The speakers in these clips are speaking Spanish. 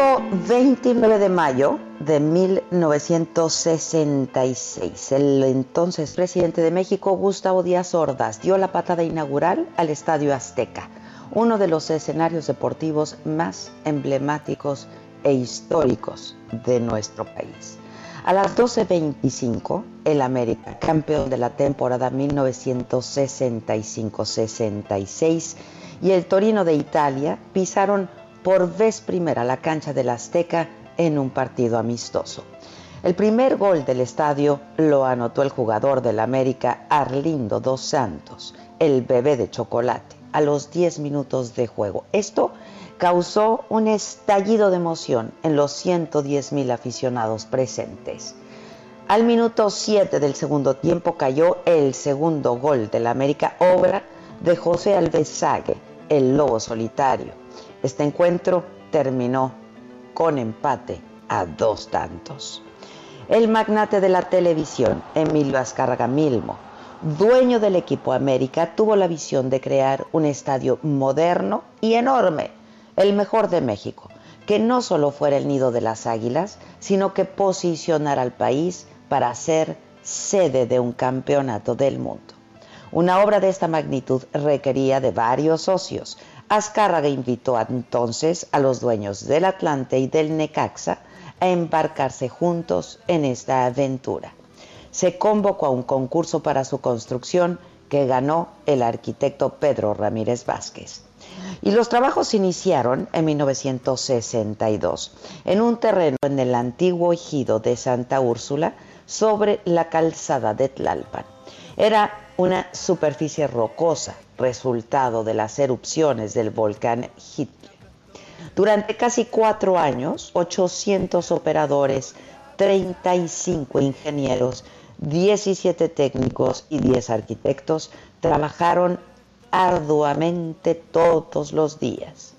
México, 29 de mayo de 1966. El entonces presidente de México, Gustavo Díaz Ordaz, dio la patada inaugural al Estadio Azteca, uno de los escenarios deportivos más emblemáticos e históricos de nuestro país. A las 12.25, el América, campeón de la temporada 1965-66, y el Torino de Italia pisaron por vez primera la cancha del Azteca en un partido amistoso. El primer gol del estadio lo anotó el jugador del América Arlindo dos Santos, el bebé de chocolate, a los 10 minutos de juego. Esto causó un estallido de emoción en los 110 mil aficionados presentes. Al minuto 7 del segundo tiempo cayó el segundo gol del América, obra de José Alvesague, el lobo solitario. Este encuentro terminó con empate a dos tantos. El magnate de la televisión, Emilio Azcárraga Milmo, dueño del equipo América, tuvo la visión de crear un estadio moderno y enorme, el mejor de México, que no solo fuera el nido de las águilas, sino que posicionara al país para ser sede de un campeonato del mundo. Una obra de esta magnitud requería de varios socios, Azcárraga invitó entonces a los dueños del Atlante y del Necaxa a embarcarse juntos en esta aventura. Se convocó a un concurso para su construcción que ganó el arquitecto Pedro Ramírez Vázquez. Y los trabajos iniciaron en 1962 en un terreno en el antiguo ejido de Santa Úrsula sobre la calzada de Tlalpan. Era una superficie rocosa, resultado de las erupciones del volcán Hitler. Durante casi cuatro años, 800 operadores, 35 ingenieros, 17 técnicos y 10 arquitectos trabajaron arduamente todos los días.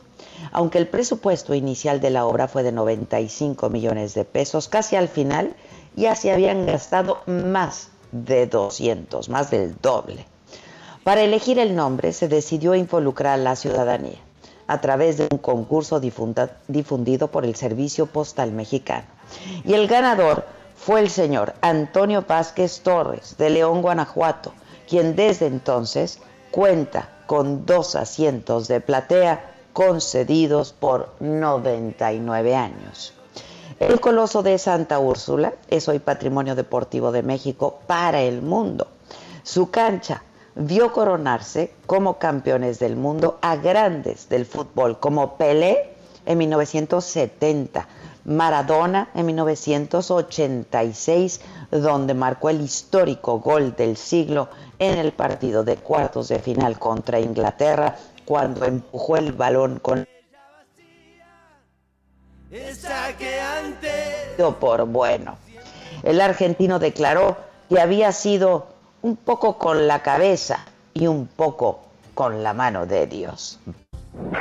Aunque el presupuesto inicial de la obra fue de 95 millones de pesos, casi al final ya se habían gastado más de 200, más del doble. Para elegir el nombre se decidió involucrar a la ciudadanía a través de un concurso difundido por el Servicio Postal Mexicano. Y el ganador fue el señor Antonio Vázquez Torres de León, Guanajuato, quien desde entonces cuenta con dos asientos de platea concedidos por 99 años. El Coloso de Santa Úrsula es hoy Patrimonio Deportivo de México para el mundo. Su cancha vio coronarse como campeones del mundo a grandes del fútbol como Pelé en 1970, Maradona en 1986, donde marcó el histórico gol del siglo en el partido de cuartos de final contra Inglaterra, cuando empujó el balón con por bueno. El argentino declaró que había sido un poco con la cabeza y un poco con la mano de Dios.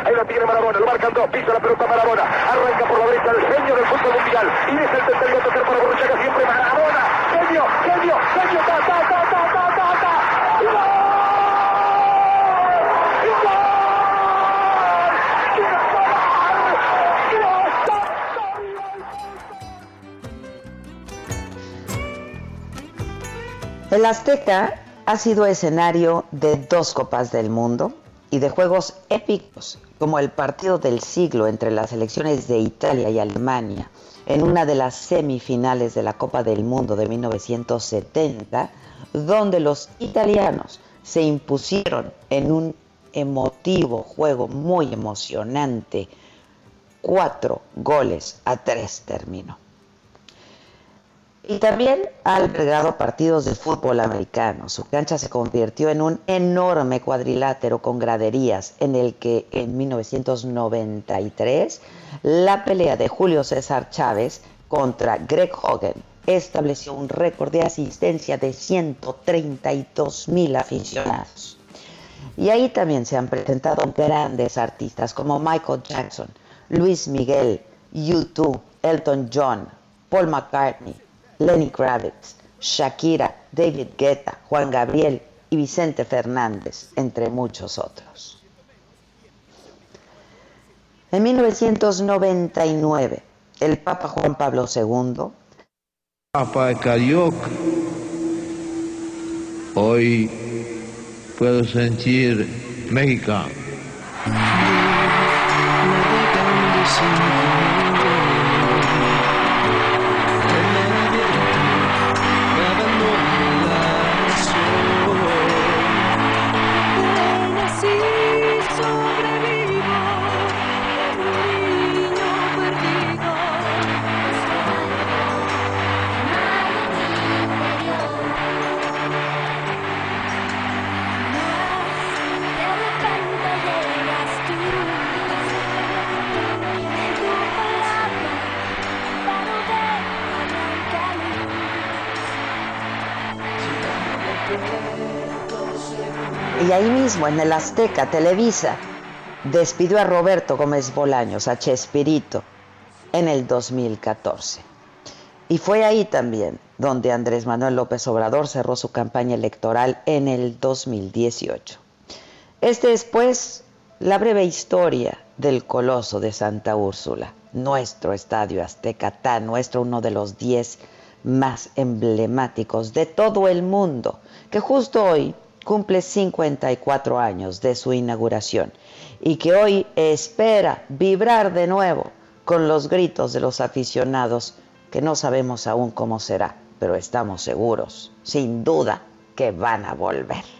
Ahí lo tiene Marabona, lo marcan dos, pisa la pelota Marabona, arranca por la derecha el genio del fútbol mundial y es el tercero tocar para Borruchaga siempre Marabona, genio, genio, genio, ta, ta, ta, ta, El Azteca ha sido escenario de dos Copas del Mundo y de juegos épicos, como el partido del siglo entre las selecciones de Italia y Alemania en una de las semifinales de la Copa del Mundo de 1970, donde los italianos se impusieron en un emotivo juego muy emocionante, cuatro goles a tres terminó. Y también ha albergado partidos de fútbol americano. Su cancha se convirtió en un enorme cuadrilátero con graderías en el que en 1993 la pelea de Julio César Chávez contra Greg Hogan estableció un récord de asistencia de 132 mil aficionados. Y ahí también se han presentado grandes artistas como Michael Jackson, Luis Miguel, U2, Elton John, Paul McCartney, Lenny Kravitz, Shakira, David Guetta, Juan Gabriel y Vicente Fernández, entre muchos otros. En 1999, el Papa Juan Pablo II, Papa de Carioca, hoy puedo sentir mexicano. Y ahí mismo, en el Azteca, Televisa, despidió a Roberto Gómez Bolaños, a Chespirito, en el 2014. Y fue ahí también donde Andrés Manuel López Obrador cerró su campaña electoral en el 2018. Este es, pues, la breve historia del Coloso de Santa Úrsula, nuestro estadio azteca, tan nuestro, uno de los 10 más emblemáticos de todo el mundo, que justo hoy cumple 54 años de su inauguración y que hoy espera vibrar de nuevo con los gritos de los aficionados que no sabemos aún cómo será, pero estamos seguros, sin duda, que van a volver.